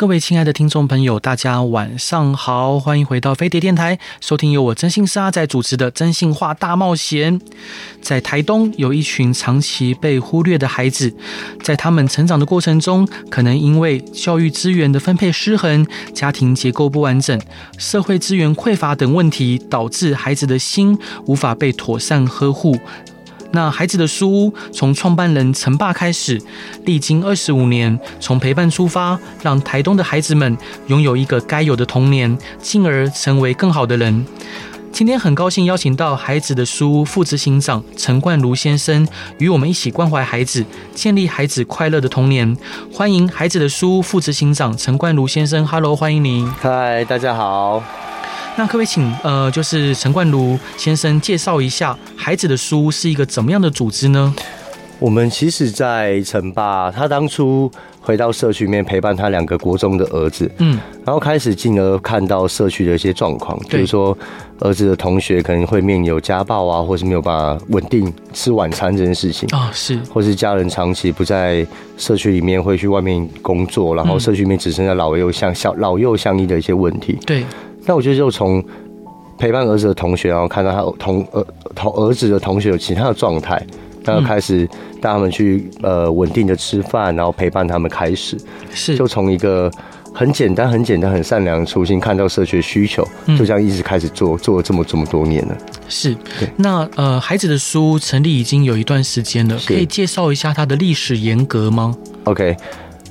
各位亲爱的听众朋友，大家晚上好，欢迎回到飞碟电台，收听由我真心沙在主持的《真心话大冒险》。在台东有一群长期被忽略的孩子，在他们成长的过程中，可能因为教育资源的分配失衡、家庭结构不完整、社会资源匮乏等问题，导致孩子的心无法被妥善呵护。那孩子的书屋从创办人陈爸开始，历经二十五年，从陪伴出发，让台东的孩子们拥有一个该有的童年，进而成为更好的人。今天很高兴邀请到孩子的书屋副执行长陈冠儒先生，与我们一起关怀孩子，建立孩子快乐的童年。欢迎孩子的书屋副执行长陈冠儒先生，Hello，欢迎您。嗨，大家好。那可不可以请呃，就是陈冠如先生介绍一下孩子的书是一个怎么样的组织呢？我们其实，在陈爸他当初回到社区里面陪伴他两个国中的儿子，嗯，然后开始进而看到社区的一些状况，比如说儿子的同学可能会面临有家暴啊，或是没有办法稳定吃晚餐这件事情啊，是，或是家人长期不在社区里面，会去外面工作，然后社区里面只剩下老幼相小老幼相依的一些问题，对。那我觉得就从陪伴儿子的同学，然后看到他同儿同儿子的同学有其他的状态，然后开始带他们去呃稳定的吃饭，然后陪伴他们开始，是就从一个很简单、很简单、很善良的初心，看到社区的需求，就这样一直开始做，做了这么这么多年了。是，那呃孩子的书成立已经有一段时间了，可以介绍一下它的历史沿革吗？OK。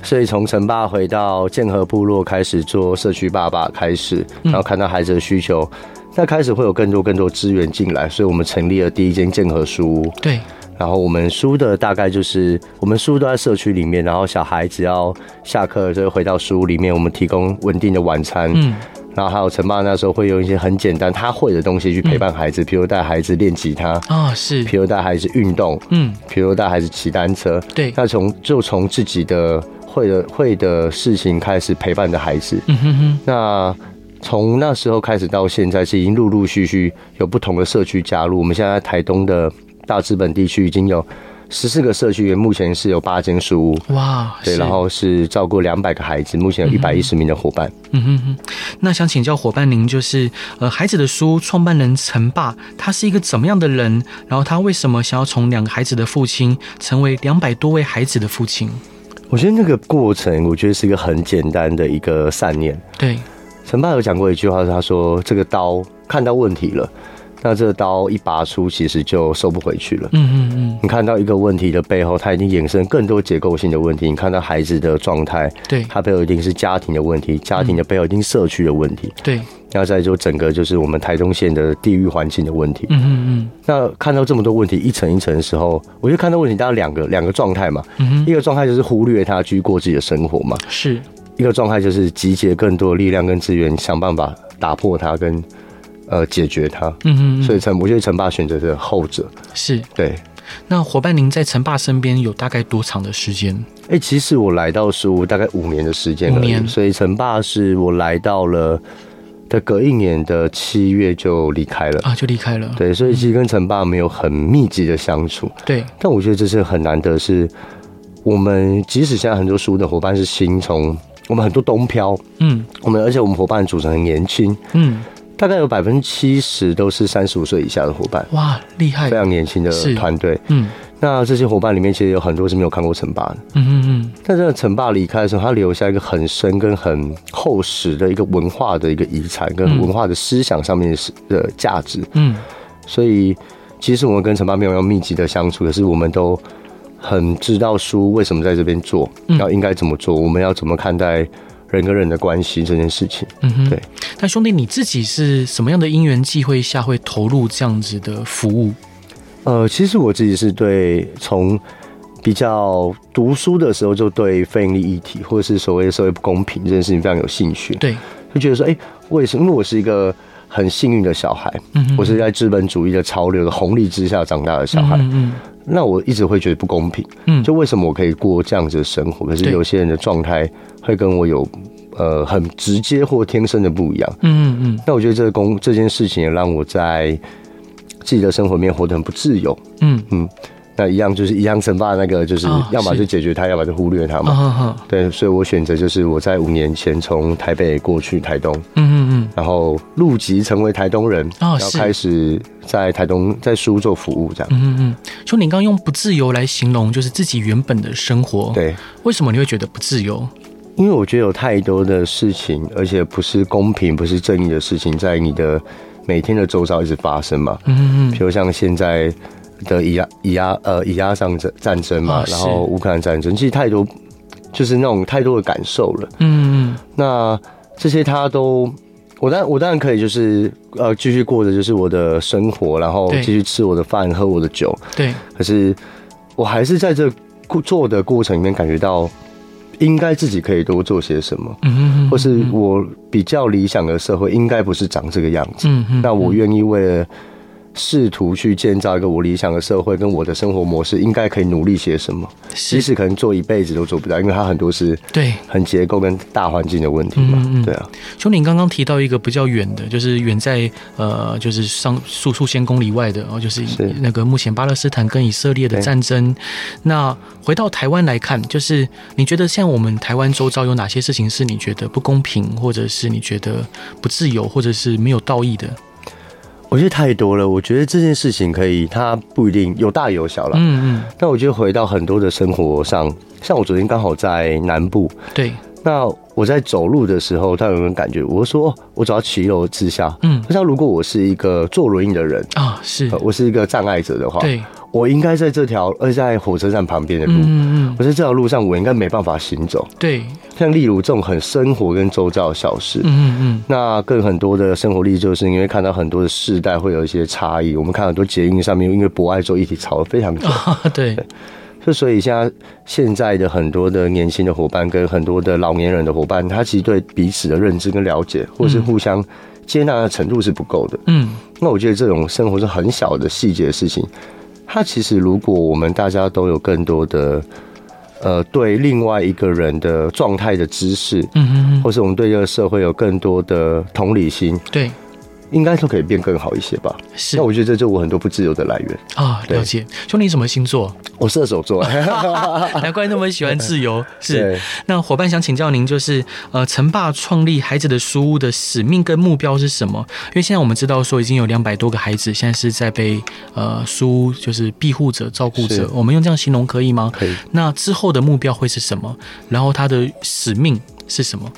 所以从陈爸回到剑河部落开始做社区爸爸开始，然后看到孩子的需求，那开始会有更多更多资源进来，所以我们成立了第一间剑河书屋。对，然后我们书的大概就是我们书都在社区里面，然后小孩只要下课就回到书屋里面，我们提供稳定的晚餐。嗯。然后还有陈爸那时候会用一些很简单他会的东西去陪伴孩子，比如带孩子练吉他啊，是，比如带孩子运动，嗯，比如带孩子骑单车。对，那从就从自己的。会的会的事情开始陪伴着孩子，嗯哼哼。那从那时候开始到现在，是已经陆陆续续有不同的社区加入。我们现在在台东的大资本地区已经有十四个社区，目前是有八间书屋。哇，对，然后是照顾两百个孩子，目前有一百一十名的伙伴。嗯哼哼。那想请教伙伴您，就是呃，孩子的书屋创办人陈爸，他是一个怎么样的人？然后他为什么想要从两个孩子的父亲，成为两百多位孩子的父亲？我觉得那个过程，我觉得是一个很简单的一个善念。对，陈爸有讲过一句话，是他说：“这个刀看到问题了，那这个刀一拔出，其实就收不回去了。”嗯嗯嗯。你看到一个问题的背后，它已经衍生更多结构性的问题。你看到孩子的状态，对，它背后一定是家庭的问题，家庭的背后一定是社区的问题。对。然后再就整个就是我们台东县的地域环境的问题。嗯嗯嗯。那看到这么多问题一层一层的时候，我就看到问题大概两个两个状态嘛。嗯哼。一个状态就是忽略它，去过自己的生活嘛。是。一个状态就是集结更多的力量跟资源，想办法打破它跟呃解决它。嗯嗯。所以陈，我觉得陈爸选择的后者。是。对。那伙伴，您在陈爸身边有大概多长的时间？哎、欸，其实我来到书屋大概五年的时间。五年。所以陈爸是我来到了。的隔一年的七月就离开了啊，就离开了。对，所以其实跟陈爸没有很密集的相处。嗯、对，但我觉得这是很难得，是我们即使现在很多书的伙伴是新从，我们很多东漂，嗯，我们而且我们伙伴组成很年轻，嗯，大概有百分之七十都是三十五岁以下的伙伴。哇，厉害，非常年轻的团队，嗯。那这些伙伴里面，其实有很多是没有看过陈霸的。嗯嗯嗯。但是陈爸离开的时候，他留下一个很深跟很厚实的一个文化的一个遗产，跟文化的思想上面的价值。嗯。所以，其实我们跟陈霸没有要密集的相处，可是我们都很知道书为什么在这边做，要应该怎么做，我们要怎么看待人跟人的关系这件事情。嗯哼。对。那兄弟，你自己是什么样的因缘际会下会投入这样子的服务？呃，其实我自己是对从比较读书的时候就对非营利议题或者是所谓的社会不公平这件事情非常有兴趣。对，就觉得说，哎，为什么？因为我是一个很幸运的小孩，嗯哼，我是在资本主义的潮流的红利之下长大的小孩，嗯嗯，那我一直会觉得不公平，嗯，就为什么我可以过这样子的生活，可是有些人的状态会跟我有呃很直接或天生的不一样，嗯嗯嗯，那我觉得这个工这件事情也让我在自己的生活里面活得很不自由，嗯。嗯。那一样就是一样，惩罚那个就是要么就解决他，要么就忽略他嘛。对，所以我选择就是我在五年前从台北过去台东，嗯嗯嗯，然后入籍成为台东人，然后开始在台东在书屋做服务这样。嗯嗯，就你刚刚用不自由来形容，就是自己原本的生活。对，为什么你会觉得不自由？因为我觉得有太多的事情，而且不是公平、不是正义的事情，在你的每天的周遭一直发生嘛。嗯嗯，比如像现在。的以压以压呃以压上战战争嘛，然后乌克兰战争，其实太多就是那种太多的感受了。嗯，那这些他都，我当我当然可以就是呃继续过着就是我的生活，然后继续吃我的饭，喝我的酒。对。可是我还是在这做的过程里面感觉到，应该自己可以多做些什么。嗯，或是我比较理想的社会应该不是长这个样子。嗯嗯。那我愿意为了。试图去建造一个我理想的社会，跟我的生活模式，应该可以努力些什么？即使可能做一辈子都做不到，因为它很多是对很结构跟大环境的问题嘛。嗯嗯对啊，兄弟，你刚刚提到一个比较远的，就是远在呃，就是上数数千公里外的，哦，就是那个目前巴勒斯坦跟以色列的战争。那回到台湾来看，就是你觉得像我们台湾周遭有哪些事情是你觉得不公平，或者是你觉得不自由，或者是没有道义的？我觉得太多了。我觉得这件事情可以，它不一定有大有小了。嗯嗯。但我觉得回到很多的生活上，像我昨天刚好在南部。对。那我在走路的时候，他有没有感觉？我说我走到骑楼之下。嗯。那像如果我是一个坐轮椅的人啊，是，我是一个障碍者的话，对。我应该在这条，而在火车站旁边的路，嗯嗯，我在这条路上，我应该没办法行走。对，像例如这种很生活跟周遭的小事，嗯嗯，那更很多的生活例，就是因为看到很多的世代会有一些差异。我们看很多捷运上面，因为博爱座议题吵得非常久，对，就所以现在现在的很多的年轻的伙伴跟很多的老年人的伙伴，他其实对彼此的认知跟了解，或是互相接纳的程度是不够的。嗯，那我觉得这种生活是很小的细节的事情。他其实，如果我们大家都有更多的，呃，对另外一个人的状态的知识，嗯哼，或是我们对这个社会有更多的同理心，对。应该说可以变更好一些吧。是，那我觉得这就是我很多不自由的来源啊。了解，兄弟，你什么星座？我射手座，难怪那么喜欢自由。是，那伙伴想请教您，就是呃，陈爸创立孩子的书屋的使命跟目标是什么？因为现在我们知道说已经有两百多个孩子现在是在被呃书屋就是庇护者照顾者，我们用这样形容可以吗？可以。那之后的目标会是什么？然后他的使命是什么？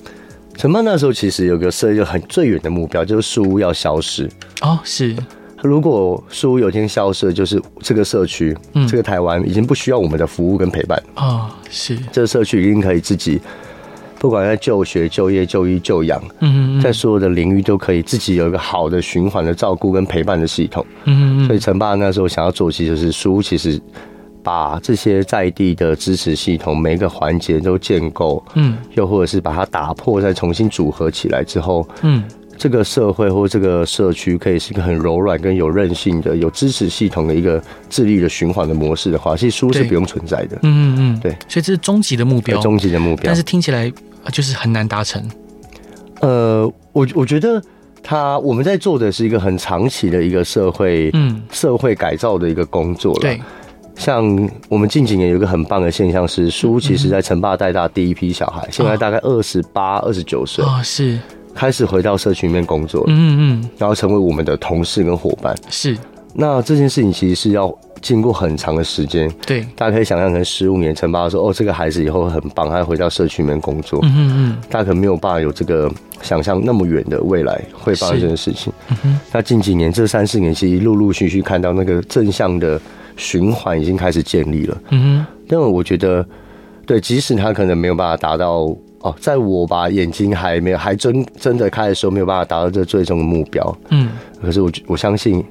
陈爸那时候其实有个设一个很最远的目标，就是书屋要消失哦。是，如果书屋有一天消失，就是这个社区，嗯，这个台湾已经不需要我们的服务跟陪伴哦。是，这个社区一定可以自己，不管在就学、就业、就医、就养，嗯嗯，在所有的领域都可以自己有一个好的循环的照顾跟陪伴的系统。嗯嗯，所以陈爸那时候想要做，其实就是书屋其实。把这些在地的支持系统每一个环节都建构，嗯，又或者是把它打破，再重新组合起来之后，嗯，这个社会或这个社区可以是一个很柔软跟有韧性的、有支持系统的一个自力的循环的模式的话，其实书是不用存在的。嗯嗯嗯，对，所以这是终极的目标，终极的目标。但是听起来就是很难达成。呃，我我觉得他我们在做的是一个很长期的一个社会，嗯，社会改造的一个工作了。对。像我们近几年有一个很棒的现象是，叔其实在城爸带大第一批小孩，现在大概二十八、二十九岁，是。开始回到社区里面工作，嗯嗯，然后成为我们的同事跟伙伴。是，那这件事情其实是要经过很长的时间，对，大家可以想象成十五年，陈爸说哦，这个孩子以后会很棒，他会回到社区里面工作，嗯嗯，大家可能没有办法有这个想象那么远的未来会发生这件事情。那近几年这三四年，其实陆陆续续看到那个正向的。循环已经开始建立了，嗯哼，但我觉得，对，即使他可能没有办法达到哦，在我把眼睛还没有还真真的开的时候，没有办法达到这最终的目标，嗯，可是我我相信，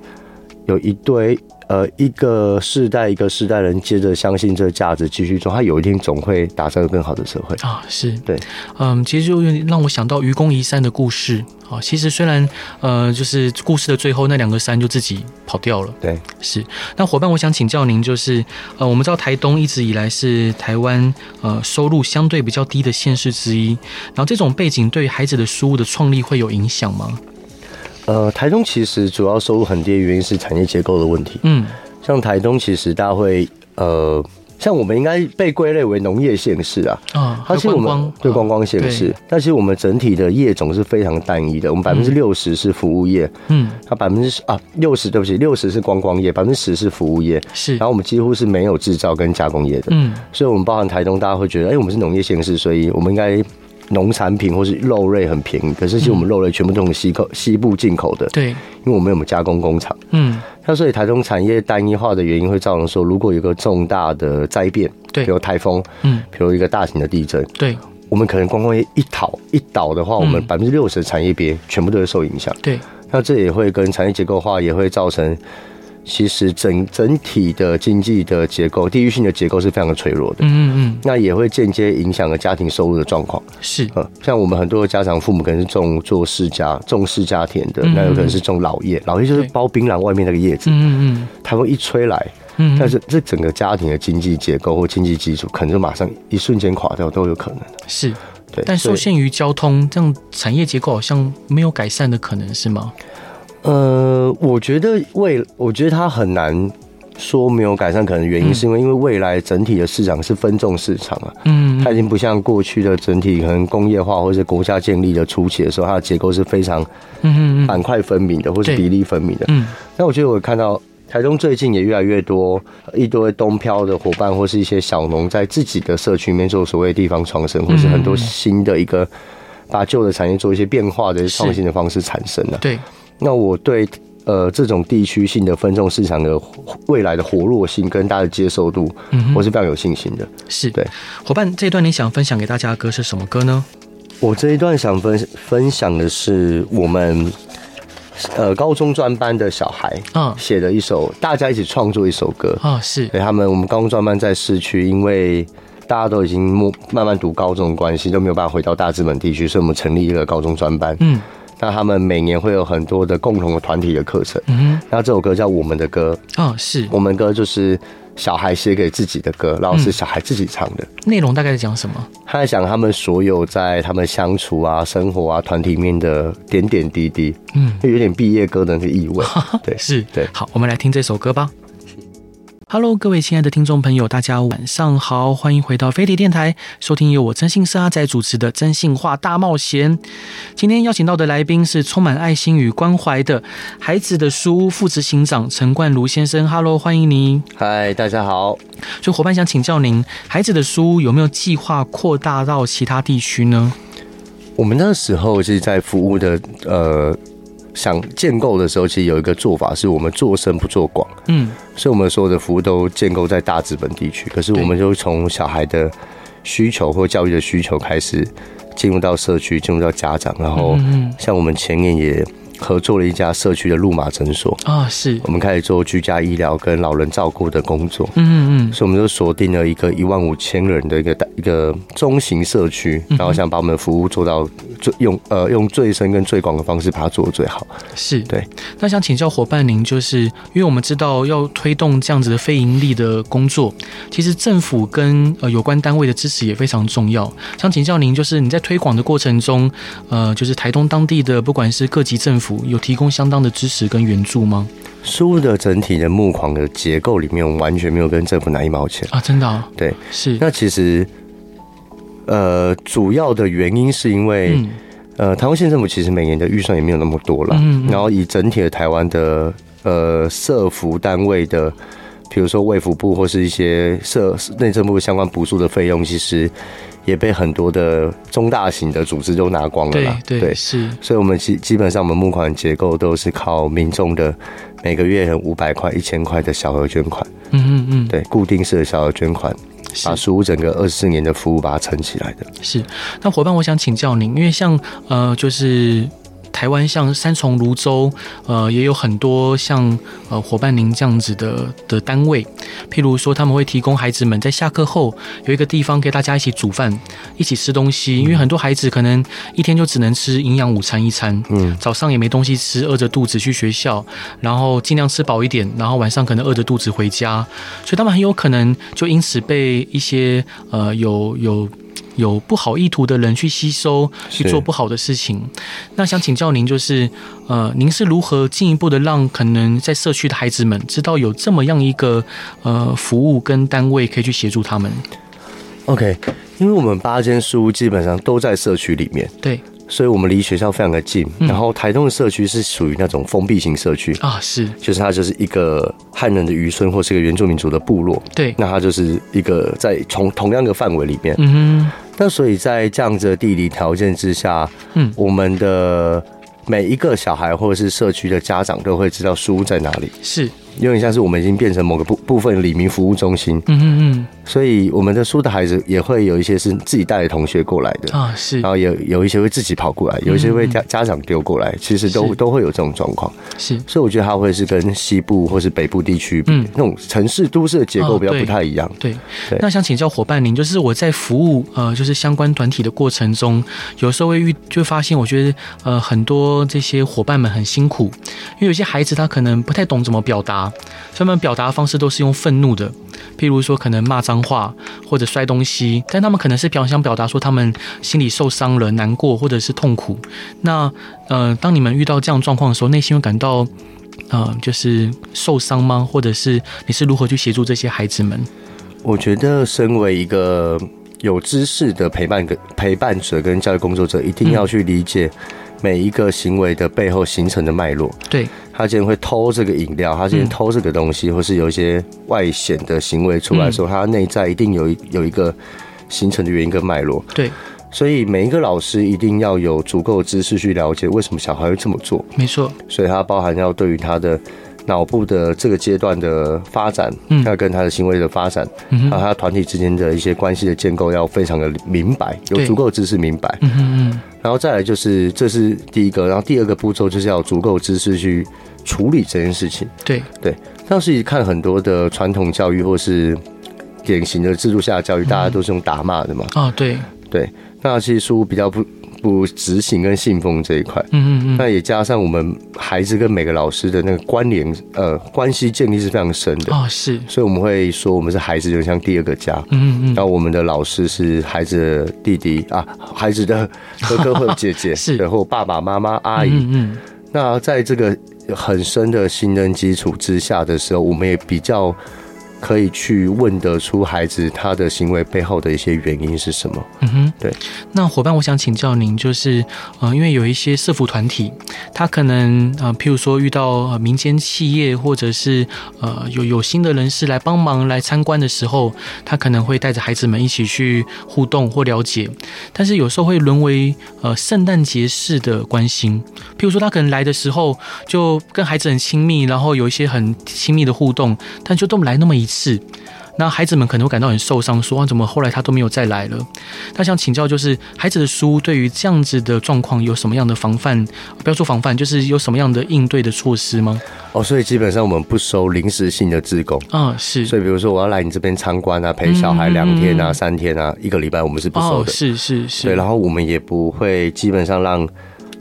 有一堆。呃，一个世代一个世代人接着相信这个价值继续做，他有一天总会打造更好的社会啊！是对，嗯，其实就让我想到愚公移山的故事啊。其实虽然呃，就是故事的最后那两个山就自己跑掉了，对，是。那伙伴，我想请教您，就是呃，我们知道台东一直以来是台湾呃收入相对比较低的县市之一，然后这种背景对孩子的书屋的创立会有影响吗？呃，台东其实主要收入很低的原因是产业结构的问题。嗯，像台东其实大家会呃，像我们应该被归类为农业县市啊。啊，它其实我们对观光县市，但其实我们整体的业种是非常单一的。我们百分之六十是服务业，嗯，它百分之啊六十对不起，六十是观光业，百分之十是服务业。是，然后我们几乎是没有制造跟加工业的。嗯，所以我们包含台东，大家会觉得，哎，我们是农业县市，所以我们应该。农产品或是肉类很便宜，可是其实我们肉类全部都从西口西部进口的。对，因为我们有加工工厂。嗯，那所以台中产业单一化的原因会造成说，如果有个重大的灾变，对，比如台风，嗯，比如一个大型的地震，对，我们可能光光业一倒一倒的话，我们百分之六十的产业别全部都会受影响。对，那这也会跟产业结构化也会造成。其实整整体的经济的结构，地域性的结构是非常的脆弱的。嗯嗯，那也会间接影响了家庭收入的状况。是，呃像我们很多的家长父母可能是种做世家、重世家田的，那有可能是种老叶，老叶就是包槟榔外面那个叶子。嗯嗯，台风一吹来，但是这整个家庭的经济结构或经济基础，可能就马上一瞬间垮掉都有可能。是，对，但受限于交通，这样产业结构好像没有改善的可能，是吗？呃，我觉得未，我觉得它很难说没有改善，可能原因是因为因为未来整体的市场是分众市场啊，嗯，它已经不像过去的整体可能工业化或者国家建立的初期的时候，它的结构是非常嗯板块分明的，或是比例分明的，嗯。那我觉得我看到台中最近也越来越多一堆东漂的伙伴，或是一些小农在自己的社区里面做所谓地方创生，或是很多新的一个把旧的产业做一些变化的创新的方式产生了，对。那我对呃这种地区性的分众市场的未来的活络性跟大家的接受度，嗯，我是非常有信心的。是对伙伴，这一段你想分享给大家的歌是什么歌呢？我这一段想分分享的是我们呃高中专班的小孩啊写的一首，大家一起创作一首歌啊，是对他们我们高中专班在市区，因为大家都已经慢慢读高中的关系，都没有办法回到大资本地区，所以我们成立一个高中专班，嗯。那他们每年会有很多的共同的团体的课程。嗯，那这首歌叫《我们的歌》。哦，是我们歌，就是小孩写给自己的歌，然后是小孩自己唱的。内容大概是讲什么？他在讲他们所有在他们相处啊、生活啊、团体里面的点点滴滴。嗯，就有点毕业歌的那个意味。对，是，对。好，我们来听这首歌吧。Hello，各位亲爱的听众朋友，大家晚上好，欢迎回到飞碟电台，收听由我真心社阿仔主持的《真心话大冒险》。今天邀请到的来宾是充满爱心与关怀的孩子的书屋副执行长陈冠如先生。Hello，欢迎您。嗨，大家好。所以伙伴想请教您，孩子的书屋有没有计划扩大到其他地区呢？我们那时候是在服务的，呃。想建构的时候，其实有一个做法是我们做深不做广，嗯，所以我们所有的服务都建构在大资本地区。可是我们就从小孩的需求或教育的需求开始进入到社区，进入到家长，然后像我们前年也。合作了一家社区的路马诊所啊，是我们开始做居家医疗跟老人照顾的工作，嗯嗯，所以我们就锁定了一个一万五千人的一个一个中型社区，然后想把我们的服务做到最用呃用最深跟最广的方式把它做得最好。是对，那想请教伙伴您，就是因为我们知道要推动这样子的非盈利的工作，其实政府跟呃有关单位的支持也非常重要。想请教您，就是你在推广的过程中，呃，就是台东当地的不管是各级政府。有提供相当的支持跟援助吗？书屋的整体的木框的结构里面，我完全没有跟政府拿一毛钱啊！真的、啊？对，是。那其实，呃，主要的原因是因为，嗯、呃，台湾县政府其实每年的预算也没有那么多了。嗯，嗯。然后以整体的台湾的呃社服单位的，比如说卫福部或是一些社内政部相关补助的费用，其实。也被很多的中大型的组织都拿光了啦，对是，所以我们基基本上我们募款结构都是靠民众的每个月五百块、一千块的小额捐款，嗯嗯嗯，对，固定式的小额捐款，把书屋整个二十四年的服务把它撑起来的。是，那伙伴，我想请教您，因为像呃，就是。台湾像三重、芦洲，呃，也有很多像呃伙伴您这样子的的单位，譬如说他们会提供孩子们在下课后有一个地方给大家一起煮饭、一起吃东西，因为很多孩子可能一天就只能吃营养午餐一餐，嗯，早上也没东西吃，饿着肚子去学校，然后尽量吃饱一点，然后晚上可能饿着肚子回家，所以他们很有可能就因此被一些呃有有。有不好意图的人去吸收，去做不好的事情。那想请教您，就是呃，您是如何进一步的让可能在社区的孩子们知道有这么样一个呃服务跟单位可以去协助他们？OK，因为我们八间书屋基本上都在社区里面，对。所以，我们离学校非常的近。然后，台东的社区是属于那种封闭型社区啊，是，就是它就是一个汉人的渔村，或是一个原住民族的部落。对，那它就是一个在从同样的范围里面。嗯哼。那所以在这样子的地理条件之下，嗯，我们的每一个小孩或者是社区的家长都会知道书屋在哪里。是。有点像是我们已经变成某个部部分里民服务中心，嗯嗯嗯，所以我们的书的孩子也会有一些是自己带的同学过来的。啊，是，然后有有一些会自己跑过来，有一些会家家长丢过来，其实都都会有这种状况，是，所以我觉得它会是跟西部或是北部地区，嗯，那种城市都市的结构比较不太一样，对。对。那想请教伙伴您，就是我在服务呃就是相关团体的过程中，有时候会遇就发现，我觉得呃很多这些伙伴们很辛苦，因为有些孩子他可能不太懂怎么表达。他们表达的方式都是用愤怒的，譬如说可能骂脏话或者摔东西，但他们可能是表想表达说他们心里受伤了、难过或者是痛苦。那呃，当你们遇到这样状况的时候，内心会感到呃，就是受伤吗？或者是你是如何去协助这些孩子们？我觉得，身为一个有知识的陪伴跟陪伴者跟教育工作者，一定要去理解。每一个行为的背后形成的脉络，对，他竟然会偷这个饮料，他竟然偷这个东西，嗯、或是有一些外显的行为出来的时候，嗯、他内在一定有一有一个形成的原因跟脉络，对，所以每一个老师一定要有足够的知识去了解为什么小孩会这么做，没错，所以它包含要对于他的。脑部的这个阶段的发展，嗯，要跟他的行为的发展，嗯，还有他团体之间的一些关系的建构，要非常的明白，有足够的知识明白，嗯嗯，然后再来就是这是第一个，然后第二个步骤就是要足够知识去处理这件事情，对。对。当时看很多的传统教育或是典型的制度下的教育，大家都是用打骂的嘛，啊，对。对，那其实书比较不。不执行跟信奉这一块，嗯嗯嗯，那也加上我们孩子跟每个老师的那个关联，呃，关系建立是非常深的哦，是，所以我们会说我们是孩子就像第二个家，嗯嗯。嗯，然后我们的老师是孩子的弟弟啊，孩子的 哥哥或姐姐，是，然后爸爸妈妈阿姨，嗯嗯，那在这个很深的信任基础之下的时候，我们也比较。可以去问得出孩子他的行为背后的一些原因是什么？嗯哼，对。那伙伴，我想请教您，就是呃，因为有一些社服团体，他可能呃，譬如说遇到民间企业或者是呃有有新的人士来帮忙来参观的时候，他可能会带着孩子们一起去互动或了解，但是有时候会沦为呃圣诞节式的关心。譬如说他可能来的时候就跟孩子很亲密，然后有一些很亲密的互动，但就都来那么一。是，那孩子们可能会感到很受伤，说啊，怎么后来他都没有再来了？他想请教，就是孩子的书对于这样子的状况有什么样的防范？不要说防范，就是有什么样的应对的措施吗？哦，所以基本上我们不收临时性的志工啊，是。所以比如说我要来你这边参观啊，陪小孩两天啊、嗯、三天啊、一个礼拜，我们是不收的。哦、是是是。对，然后我们也不会基本上让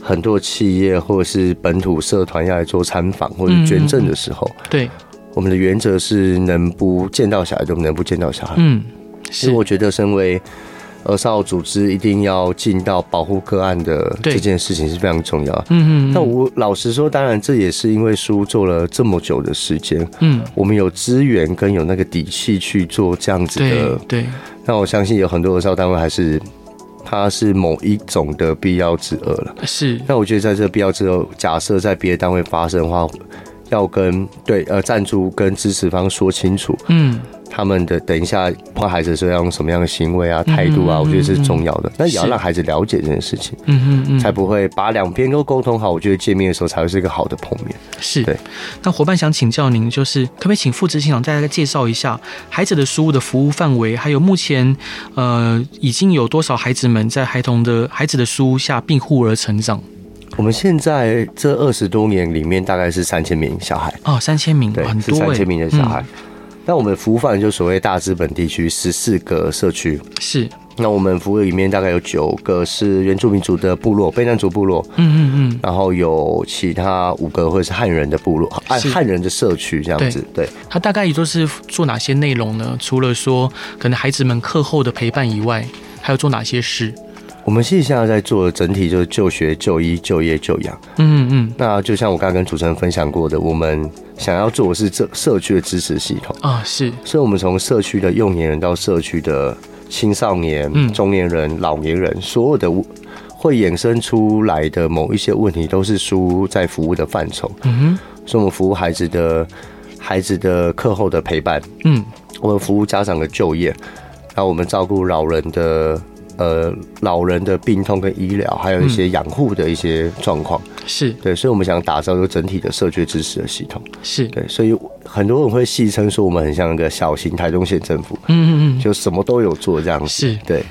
很多企业或者是本土社团要来做参访或者捐赠的时候，嗯、对。我们的原则是能不见到小孩就能不见到小孩。嗯，是。所以我觉得，身为儿少组织，一定要尽到保护个案的这件事情是非常重要。嗯嗯。那我老实说，当然这也是因为书做了这么久的时间。嗯。我们有资源跟有那个底气去做这样子的。对。那我相信有很多儿少单位还是，它是某一种的必要之恶了。是。那我觉得，在这个必要之后，假设在别的单位发生的话。要跟对呃赞助跟支持方说清楚，嗯，他们的等一下碰孩子的时候要用什么样的行为啊态度啊，我觉得是重要的。那也要让孩子了解这件事情，嗯嗯嗯，才不会把两边都沟通好。我觉得见面的时候才会是一个好的碰面。是对。那伙伴想请教您，就是可不可以请副执行长再来介绍一下孩子的书屋的服务范围，还有目前呃已经有多少孩子们在孩童的孩子的书屋下庇护而成长？我们现在这二十多年里面，大概是三千名小孩哦，三千名，对，很多，是三千名的小孩。那、嗯、我们服务范围就所谓大资本地区十四个社区，是。那我们服务里面大概有九个是原住民族的部落，卑南族部落，嗯嗯嗯，然后有其他五个或者是汉人的部落，汉汉人的社区这样子。对，他大概也就是做哪些内容呢？除了说可能孩子们课后的陪伴以外，还有做哪些事？我们现在在做的整体就是就学、就医、就业、就养。嗯嗯。那就像我刚刚跟主持人分享过的，我们想要做的是这社区的支持系统啊，是。所以，我们从社区的幼年人到社区的青少年、中年人、老年人，所有的会衍生出来的某一些问题，都是输在服务的范畴。嗯哼。所以我们服务孩子的孩子的课后的陪伴。嗯。我们服务家长的就业，然后我们照顾老人的。呃，老人的病痛跟医疗，还有一些养护的一些状况，是。对，所以我们想打造一个整体的社区支持的系统，是。对，所以很多人会戏称说我们很像一个小型台中县政府，嗯嗯嗯，就什么都有做这样子，是。对。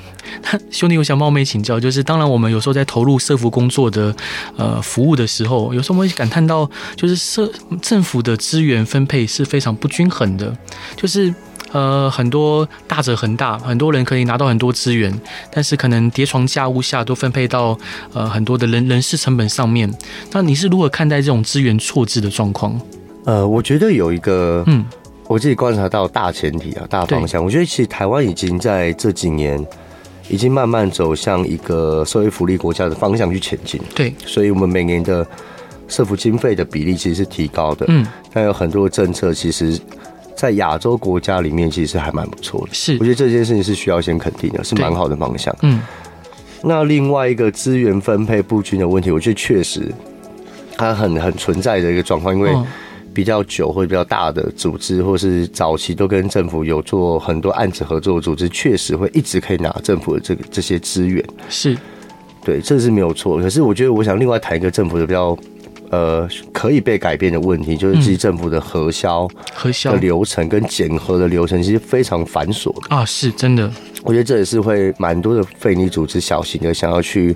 兄弟，我想冒昧请教，就是当然我们有时候在投入社福工作的呃服务的时候，有时候我们会感叹到，就是社政府的资源分配是非常不均衡的，就是。呃，很多大者恒大，很多人可以拿到很多资源，但是可能叠床架屋下都分配到呃很多的人人事成本上面。那你是如何看待这种资源错置的状况？呃，我觉得有一个，嗯，我自己观察到大前提啊，大方向。我觉得其实台湾已经在这几年已经慢慢走向一个社会福利国家的方向去前进。对，所以我们每年的社福经费的比例其实是提高的。嗯，但有很多政策其实。在亚洲国家里面，其实还蛮不错的。是，我觉得这件事情是需要先肯定的，是蛮好的方向。嗯，那另外一个资源分配不均的问题，我觉得确实它很很存在的一个状况，因为比较久或者比较大的组织，或是早期都跟政府有做很多案子合作的组织，确实会一直可以拿政府的这个这些资源。是，对，这是没有错。可是我觉得，我想另外谈一个政府的比较。呃，可以被改变的问题，就是其实政府的核销、核销的流程跟检核的流程，其实非常繁琐的啊，是真的。我觉得这也是会蛮多的非营利组织、小型的想要去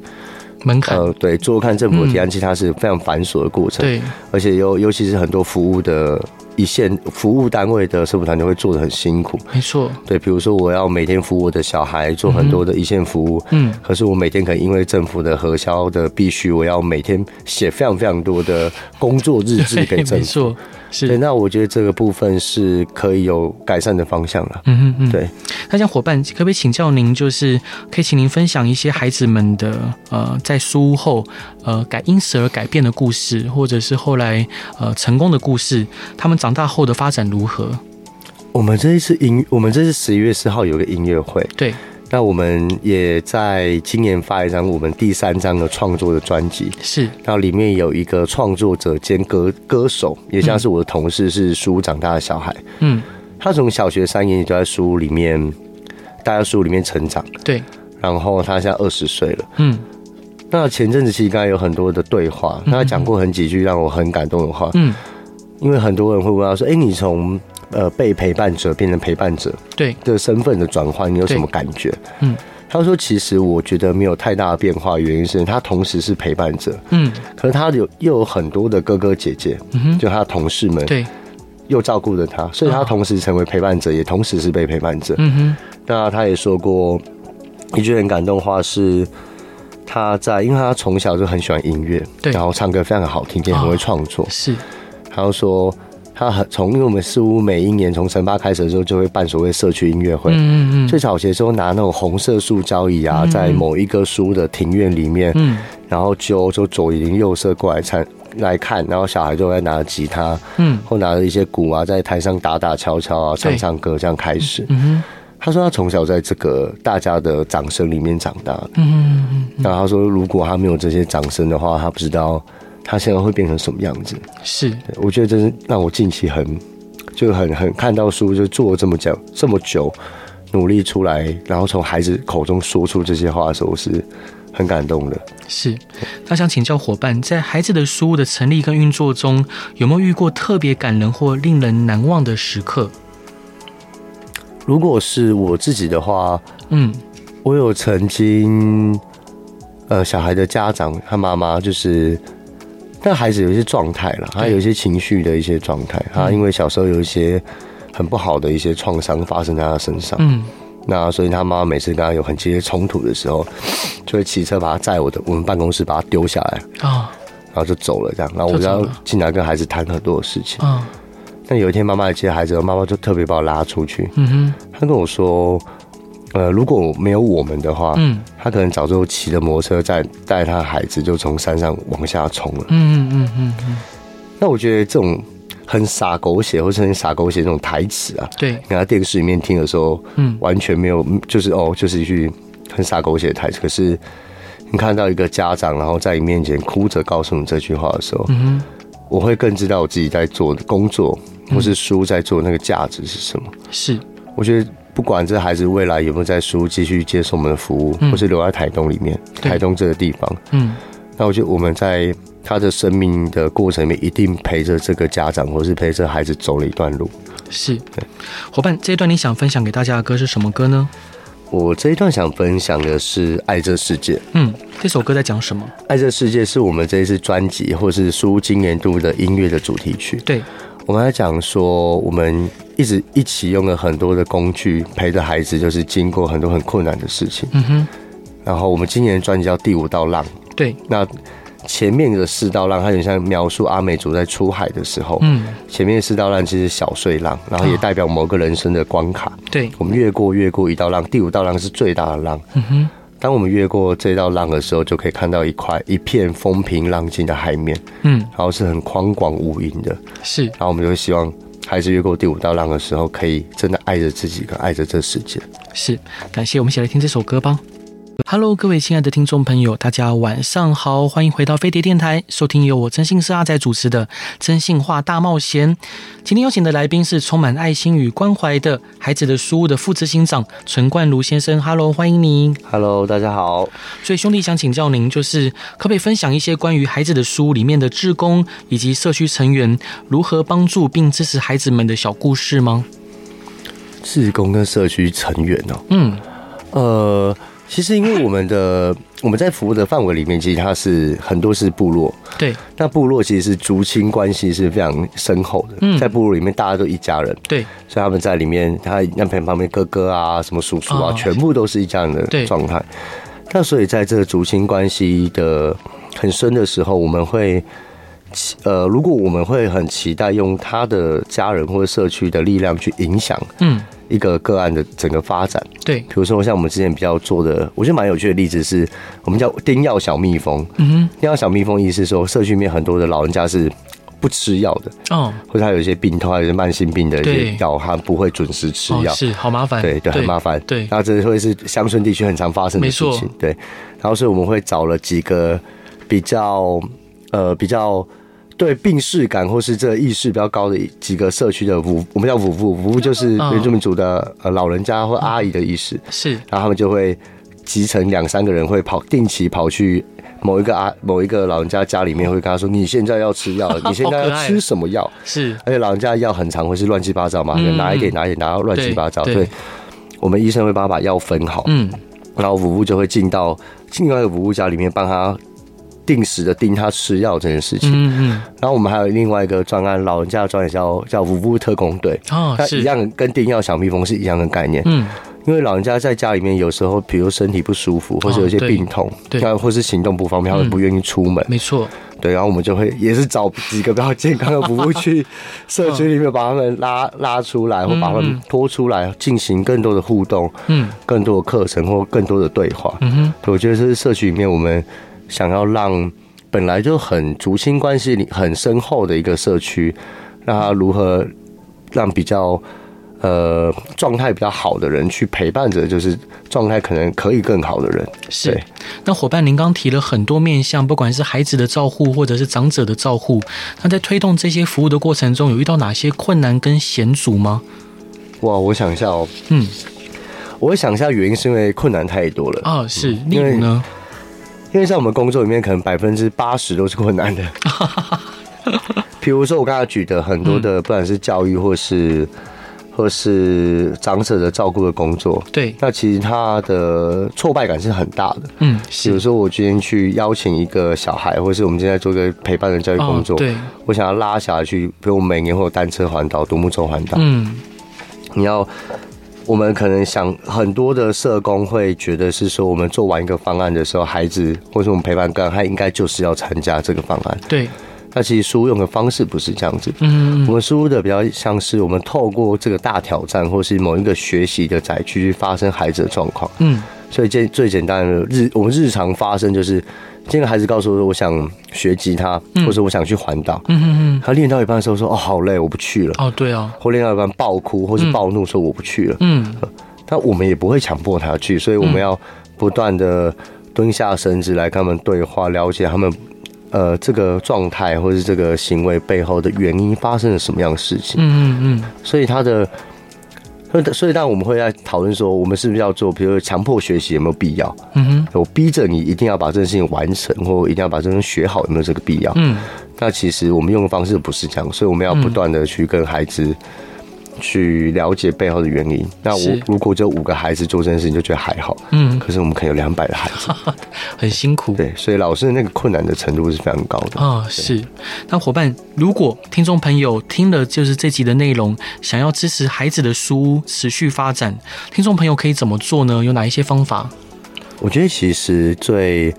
门槛，呃，对，做看政府的提案，其实它是非常繁琐的过程。对，而且尤尤其是很多服务的。一线服务单位的社福团队会做的很辛苦，没错。对，比如说我要每天服务我的小孩，做很多的一线服务，嗯，可是我每天可能因为政府的核销的必须，我要每天写非常非常多的工作日志给政府。没错，是。对，那我觉得这个部分是可以有改善的方向了。嗯嗯嗯，对。那像伙伴，可不可以请教您，就是可以请您分享一些孩子们的呃，在书屋后呃改因此而改变的故事，或者是后来呃成功的故事，他们。长大后的发展如何？我们这一次音，我们这是十一月四号有个音乐会。对，那我们也在今年发一张我们第三张的创作的专辑。是，然后里面有一个创作者兼歌歌手，也像是我的同事，是书屋长大的小孩。嗯，他从小学三年级就在书屋里面，待在书屋里面成长。对，然后他现在二十岁了。嗯，那前阵子其实刚才有很多的对话，他讲过很几句让我很感动的话。嗯。因为很多人会问他说：“哎、欸，你从呃被陪伴者变成陪伴者，对。的身份的转换，你有什么感觉？”嗯，他说：“其实我觉得没有太大的变化，原因是他同时是陪伴者，嗯，可是他有又有很多的哥哥姐姐，嗯哼，就他的同事们，对，又照顾着他，所以他同时成为陪伴者，也同时是被陪伴者。嗯哼，那他也说过一句很感动的话是，他在，因为他从小就很喜欢音乐，对，然后唱歌非常的好听，也很会创作，是。”然后说，他很从，因为我们似乎每一年从成八开始的时候就会办所谓社区音乐会。嗯嗯嗯。最早期的时候拿那种红色塑胶椅啊，在某一个书的庭院里面，嗯，然后就就左邻右舍过来参来看，然后小孩就会拿着吉他，嗯，或拿着一些鼓啊，在台上打打敲敲啊，唱唱歌这样开始。嗯哼。他说他从小在这个大家的掌声里面长大。嗯嗯嗯。然后他说，如果他没有这些掌声的话，他不知道。他现在会变成什么样子？是，我觉得这是让我近期很就很很看到书，就做了这么久这么久，努力出来，然后从孩子口中说出这些话的时候，是很感动的。是，他想请教伙伴，在孩子的书屋的成立跟运作中，有没有遇过特别感人或令人难忘的时刻？如果是我自己的话，嗯，我有曾经。呃，小孩的家长他妈妈就是，那孩子有一些状态了，他有一些情绪的一些状态，他因为小时候有一些很不好的一些创伤发生在他身上，嗯，那所以他妈妈每次跟他有很激烈冲突的时候，就会骑车把他载我的我们办公室把他丢下来啊，然后就走了这样，然后我就要进来跟孩子谈很多的事情。啊。但有一天妈妈来接孩子，妈妈就特别把我拉出去，嗯哼，他跟我说。呃，如果没有我们的话，嗯，他可能早就骑着摩托车带带他的孩子就从山上往下冲了。嗯嗯嗯嗯嗯。那我觉得这种很傻狗血或是很傻狗血这种台词啊，对，你在电视里面听的时候，嗯，完全没有，就是哦，就是一句很傻狗血的台词。可是你看到一个家长，然后在你面前哭着告诉你这句话的时候，嗯哼，我会更知道我自己在做的工作，或是书在做那个价值是什么。是，我觉得。不管这孩子未来有没有在书继续接受我们的服务，嗯、或是留在台东里面，台东这个地方，嗯，那我觉得我们在他的生命的过程里面，一定陪着这个家长，或是陪着孩子走了一段路。是，伙伴，这一段你想分享给大家的歌是什么歌呢？我这一段想分享的是《爱这世界》。嗯，这首歌在讲什么？《爱这世界》是我们这一次专辑或是书今年度的音乐的主题曲。对。我们来讲说，我们一直一起用了很多的工具陪着孩子，就是经过很多很困难的事情。嗯哼。然后我们今年的专辑叫《第五道浪》。对。那前面的四道浪，它有点像描述阿美族在出海的时候。嗯。前面的四道浪其实小碎浪，然后也代表某个人生的关卡。对。我们越过越过一道浪，第五道浪是最大的浪。嗯哼。当我们越过这道浪的时候，就可以看到一块一片风平浪静的海面，嗯，然后是很宽广无垠的，是。然后我们就会希望孩子越过第五道浪的时候，可以真的爱着自己，跟爱着这世界。是，感谢我们一起来听这首歌吧。Hello，各位亲爱的听众朋友，大家晚上好，欢迎回到飞碟电台，收听由我真心是阿仔主持的《真心话大冒险》。今天邀请的来宾是充满爱心与关怀的孩子的书屋的副执行长陈冠如先生。Hello，欢迎您。Hello，大家好。所以兄弟想请教您，就是可不可以分享一些关于孩子的书屋里面的志工以及社区成员如何帮助并支持孩子们的小故事吗？志工跟社区成员哦，嗯，呃。其实，因为我们的 我们在服务的范围里面，其实它是很多是部落。对。那部落其实是族亲关系是非常深厚的。嗯。在部落里面，大家都一家人。对。所以他们在里面，他那边旁边哥哥啊，什么叔叔啊，全部都是一家人的状态。那所以在这个族亲关系的很深的时候，我们会，呃，如果我们会很期待用他的家人或者社区的力量去影响，嗯。一个个案的整个发展，对，比如说像我们之前比较做的，我觉得蛮有趣的例子是，我们叫叮药小蜜蜂。叮药小蜜蜂意思是说，社区里面很多的老人家是不吃药的，哦，或者他有一些病痛，还有一些慢性病的一些药，他不会准时吃药，是好麻烦，对对，很麻烦，对，然后这会是乡村地区很常发生的事情，对，然后所以我们会找了几个比较呃比较。对病视感或是这个意识比较高的几个社区的五，我们叫五父，五父就是原住民族的呃老人家或阿姨的意识，是，然后他们就会集成两三个人会跑，定期跑去某一个啊某一个老人家家里面，会跟他说：“你现在要吃药，你现在要吃什么药？”是，而且老人家药很常会是乱七八糟嘛，拿一点拿一点拿到乱七八糟，对，我们医生会帮他把药分好，嗯，然后五父就会进到另外一个五父家里面帮他。定时的盯他吃药这件事情，嗯嗯，然后我们还有另外一个专案，老人家的专案叫叫五步特工队，哦，是。一样跟叮药小蜜蜂是一样的概念，嗯，因为老人家在家里面有时候，比如身体不舒服，或者有一些病痛，对，或是行动不方便，他们不愿意出门，没错，对，然后我们就会也是找几个比较健康的服务去社区里面把他们拉 拉出来，或把他们拖出来，进行更多的互动，嗯，更多的课程或更多的对话，嗯哼，我觉得这是社区里面我们。想要让本来就很族亲关系很深厚的一个社区，让他如何让比较呃状态比较好的人去陪伴着，就是状态可能可以更好的人。是。那伙伴，您刚提了很多面向，不管是孩子的照护或者是长者的照护，那在推动这些服务的过程中，有遇到哪些困难跟险阻吗？哇，我想一下哦，嗯，我会想一下，原因是因为困难太多了啊。是，例如呢？因为在我们工作里面，可能百分之八十都是困难的。比如说我刚才举的很多的，不管是教育或是或是长者的照顾的工作，对，那其实他的挫败感是很大的。嗯，比如说我今天去邀请一个小孩，或是我们今天做一个陪伴的教育工作，哦、对，我想要拉小孩去，比如我们每年会有单车环岛、独木舟环岛，嗯，你要，我们可能想很多的社工会觉得是说，我们做完一个方案的时候，孩子或者我们陪伴个案，他应该就是要参加这个方案，对。那其实书屋用的方式不是这样子，嗯，我们书屋的比较像是我们透过这个大挑战，或是某一个学习的载具去发生孩子的状况，嗯，所以这最简单的日我们日常发生就是，这个孩子告诉我说我想学吉他，或者我想去环岛，嗯嗯嗯，他练到一半的时候说哦好累我不去了，哦对啊，或练到一半暴哭或是暴怒说我不去了，嗯，但我们也不会强迫他去，所以我们要不断的蹲下身子来跟他们对话，了解他们。呃，这个状态或是这个行为背后的原因发生了什么样的事情？嗯嗯嗯。所以他的，所以所以当然我们会在讨论说，我们是不是要做，比如说强迫学习有没有必要？嗯哼。我逼着你一定要把这件事情完成，或一定要把这件事学好，有没有这个必要？嗯。那其实我们用的方式不是这样，所以我们要不断的去跟孩子。去了解背后的原因。那我如果就五个孩子做这件事情，就觉得还好。嗯，可是我们可能有两百个孩子，很辛苦。对，所以老师的那个困难的程度是非常高的。啊、哦，是。那伙伴，如果听众朋友听了就是这集的内容，想要支持孩子的书屋持续发展，听众朋友可以怎么做呢？有哪一些方法？我觉得其实最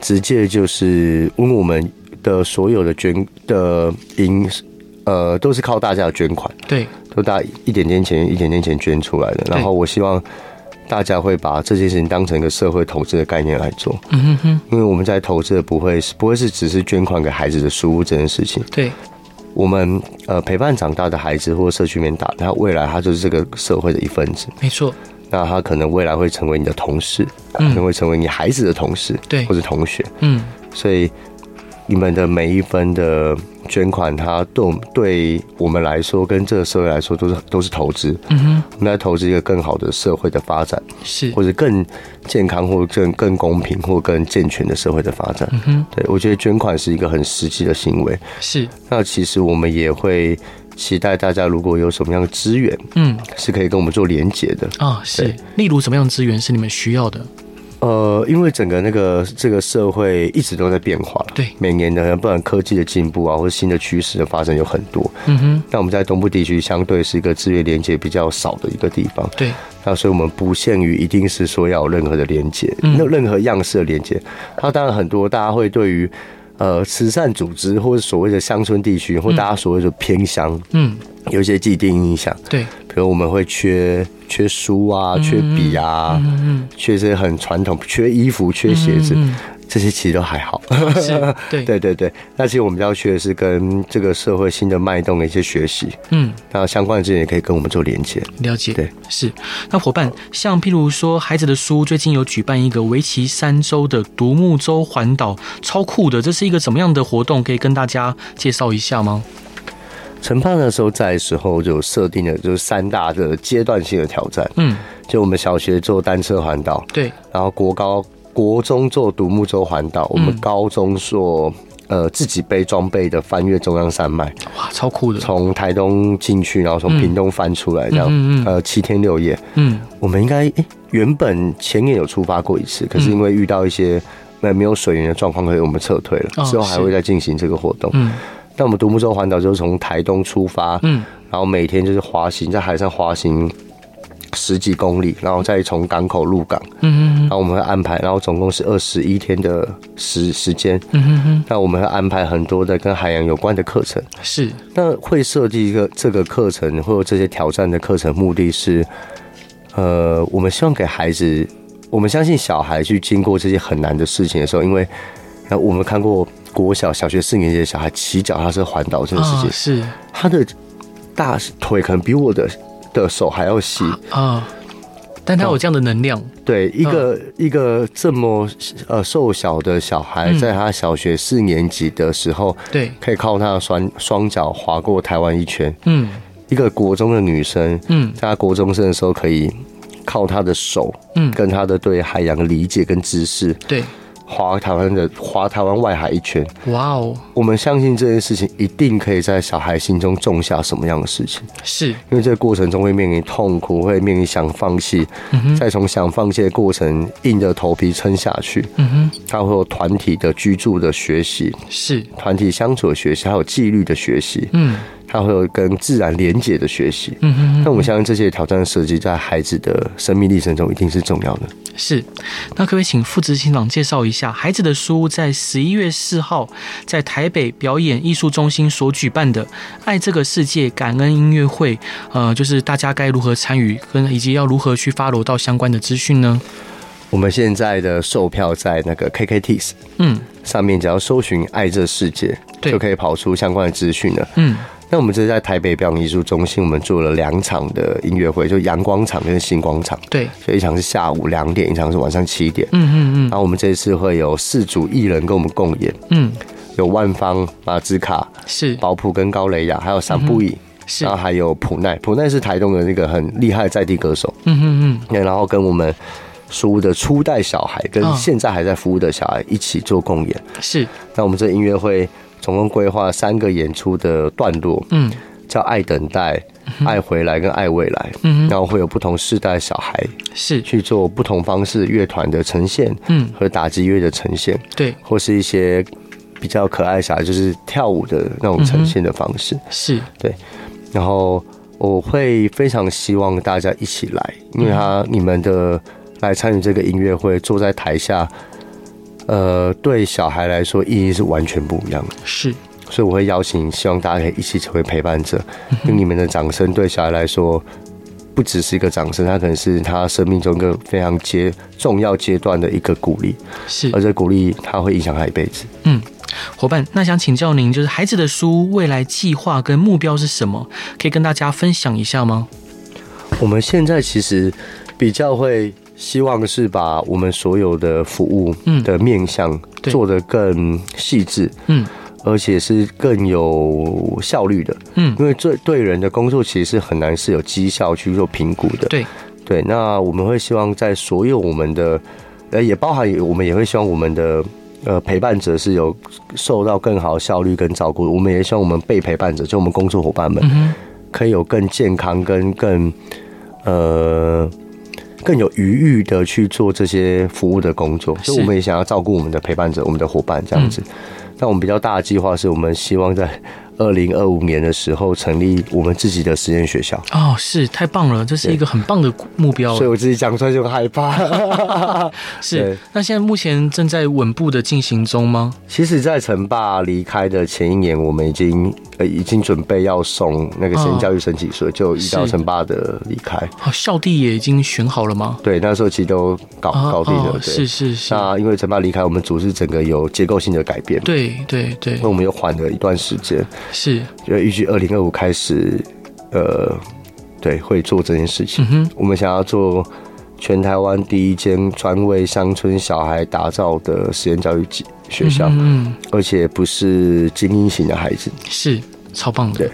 直接就是，因为我们的所有的捐的银，呃，都是靠大家的捐款。对。都大家一点点钱一点点钱捐出来的，然后我希望大家会把这件事情当成一个社会投资的概念来做。嗯哼哼，因为我们在投资的不会是不会是只是捐款给孩子的书屋这件事情。对，我们呃陪伴长大的孩子或社区里面打，他未来他就是这个社会的一份子。没错，那他可能未来会成为你的同事，可能会成为你孩子的同事，对，或者同学。嗯，所以你们的每一分的。捐款，它对我们对我们来说，跟这个社会来说，都是都是投资。嗯哼，我们在投资一个更好的社会的发展，是或者更健康，或者更更公平，或更健全的社会的发展。嗯哼，对，我觉得捐款是一个很实际的行为。是，那其实我们也会期待大家，如果有什么样的资源，嗯，是可以跟我们做连接的啊。是，例如什么样的资源是你们需要的？呃，因为整个那个这个社会一直都在变化，对，每年的不管科技的进步啊，或者新的趋势的发生有很多，嗯哼。那我们在东部地区相对是一个资源连接比较少的一个地方，对。那所以我们不限于一定是说要有任何的连接，那、嗯、任何样式的连接，它当然很多，大家会对于呃慈善组织或者所谓的乡村地区，或大家所谓的偏乡，嗯，有一些既定印象，对。比如我们会缺缺书啊，缺笔啊，缺这些很传统，缺衣服，缺鞋子，这些其实都还好。是，对，对对对。那其实我们要学的是跟这个社会新的脉动的一些学习。嗯，那相关的资源也可以跟我们做连接。了解，对，是。那伙伴，像譬如说，孩子的书最近有举办一个为期三周的独木舟环岛，超酷的。这是一个怎么样的活动？可以跟大家介绍一下吗？陈胖那时候在的时候就设定了就是三大的阶段性的挑战，嗯，就我们小学做单车环岛，对，然后国高国中做独木舟环岛，我们高中做呃自己背装备的翻越中央山脉，哇，超酷的，从台东进去，然后从屏东翻出来，这样，呃，七天六夜，嗯，我们应该诶原本前年有出发过一次，可是因为遇到一些没没有水源的状况，所以我们撤退了，之后还会再进行这个活动，嗯。那我们独木舟环岛就是从台东出发，嗯，然后每天就是滑行在海上滑行十几公里，然后再从港口入港，嗯嗯，然后我们会安排，然后总共是二十一天的时时间，嗯哼哼，那我们会安排很多的跟海洋有关的课程，是，那会设计一个这个课程或者这些挑战的课程，目的是，呃，我们希望给孩子，我们相信小孩去经过这些很难的事情的时候，因为，那我们看过。国小小学四年级的小孩骑脚踏车环岛这个事情，是。他的大腿可能比我的的手还要细啊，但他有这样的能量。对，一个一个这么呃瘦小的小孩，在他小学四年级的时候，对，可以靠他的双双脚划过台湾一圈。嗯，一个国中的女生，嗯，在他国中生的时候，可以靠他的手，嗯，跟他的对海洋的理解跟知识，对。划台湾的划台湾外海一圈。哇哦！我们相信这件事情一定可以在小孩心中种下什么样的事情？是因为这个过程中会面临痛苦，会面临想放弃，嗯、再从想放弃的过程硬着头皮撑下去。嗯哼，他会有团体的居住的学习，是团体相处的学习，还有纪律的学习。嗯。他会有跟自然连结的学习，嗯哼，那我们相信这些挑战的设计在孩子的生命历程中一定是重要的。是，那可不可以请副执行长介绍一下孩子的书在十一月四号在台北表演艺术中心所举办的“爱这个世界感恩音乐会”？呃，就是大家该如何参与，跟以及要如何去 follow 到相关的资讯呢？我们现在的售票在那个 KKTIX，嗯，上面只要搜寻“爱这世界”，就可以跑出相关的资讯了。嗯。那我们这是在台北表演艺术中心，我们做了两场的音乐会，就阳光场跟星光场。对，所以一场是下午两点，一场是晚上七点。嗯嗯嗯。然后我们这一次会有四组艺人跟我们共演。嗯。有万芳、马兹卡、是保普跟高蕾雅，还有桑布伊，是。然后还有普奈，普奈是台东的那个很厉害的在地歌手。嗯嗯嗯。然后跟我们书屋的初代小孩，跟现在还在服务的小孩一起做共演。是。那我们这音乐会。总共规划三个演出的段落，嗯，叫“爱等待”、“爱回来”跟“爱未来”，嗯，然后会有不同世代小孩是。去做不同方式乐团的呈现，嗯，和打击乐的呈现，对，或是一些比较可爱小孩就是跳舞的那种呈现的方式，是。对。然后我会非常希望大家一起来，因为他你们的来参与这个音乐会，坐在台下。呃，对小孩来说意义是完全不一样的。是，所以我会邀请，希望大家可以一起成为陪伴者。用你们的掌声对小孩来说，不只是一个掌声，它可能是他生命中一个非常阶重要阶段的一个鼓励。是，而且鼓励他会影响他一辈子。嗯，伙伴，那想请教您，就是孩子的书未来计划跟目标是什么？可以跟大家分享一下吗？我们现在其实比较会。希望是把我们所有的服务的面向做得更细致，嗯，而且是更有效率的，嗯，因为这对人的工作其实是很难是有绩效去做评估的，对，对。那我们会希望在所有我们的，呃，也包含我们也会希望我们的呃陪伴者是有受到更好效率跟照顾，我们也希望我们被陪伴者，就我们工作伙伴们，可以有更健康跟更呃。更有余裕的去做这些服务的工作，所以我们也想要照顾我们的陪伴者、我们的伙伴这样子。那我们比较大的计划是我们希望在。二零二五年的时候成立我们自己的实验学校哦，是太棒了，这是一个很棒的目标。所以我自己讲出来就很害怕。是，那现在目前正在稳步的进行中吗？其实，在陈爸离开的前一年，我们已经呃已经准备要送那个实验教育申请书，就遇到陈爸的离开。哦，校地也已经选好了吗？对，那时候其实都搞搞定了。对，是是是。那因为陈爸离开，我们组织整个有结构性的改变。对对对。那我们又缓了一段时间。是，就预计二零二五开始，呃，对，会做这件事情。嗯、我们想要做全台湾第一间专为乡村小孩打造的实验教育学校，嗯，而且不是精英型的孩子，是超棒的。对，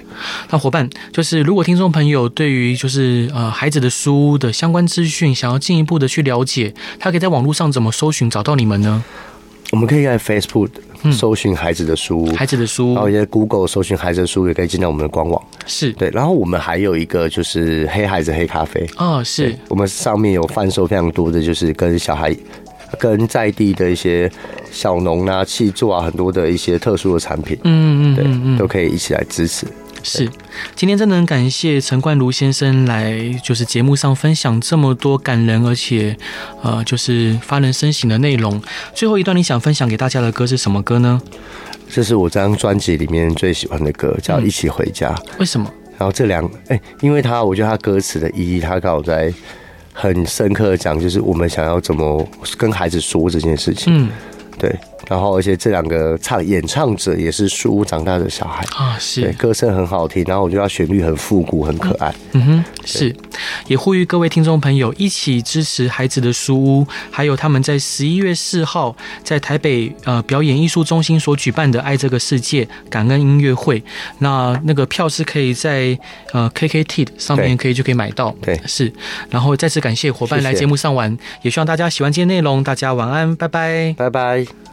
那伙伴，就是如果听众朋友对于就是呃孩子的书的相关资讯，想要进一步的去了解，他可以在网络上怎么搜寻找到你们呢？我们可以在 Facebook 搜寻孩子的书，嗯，孩子的书，然后也 Google 搜寻孩子的书，也可以进到我们的官网。是。对，然后我们还有一个就是黑孩子黑咖啡。哦，是。我们上面有贩售非常多的就是跟小孩、跟在地的一些小农啊、契作啊很多的一些特殊的产品，嗯嗯，对，都可以一起来支持。是，今天真的很感谢陈冠如先生来，就是节目上分享这么多感人而且，呃，就是发人深省的内容。最后一段你想分享给大家的歌是什么歌呢？这是我这张专辑里面最喜欢的歌，叫《一起回家》。嗯。为什么？然后这两，哎、欸，因为他，我觉得他歌词的意义，他刚好在很深刻的讲，就是我们想要怎么跟孩子说这件事情。嗯，对。然后而且这两个唱演唱者也是树屋长大的小孩啊，是对，歌声很好听，然后我觉得旋律很复古，很可爱。嗯哼，是，也呼吁各位听众朋友一起支持孩子的书屋，还有他们在十一月四号在台北呃表演艺术中心所举办的“爱这个世界”感恩音乐会。那那个票是可以在呃 KKTICK 上面可以就可以买到。对，是。然后再次感谢伙伴来节目上玩，谢谢也希望大家喜欢今天内容。大家晚安，拜拜，拜拜。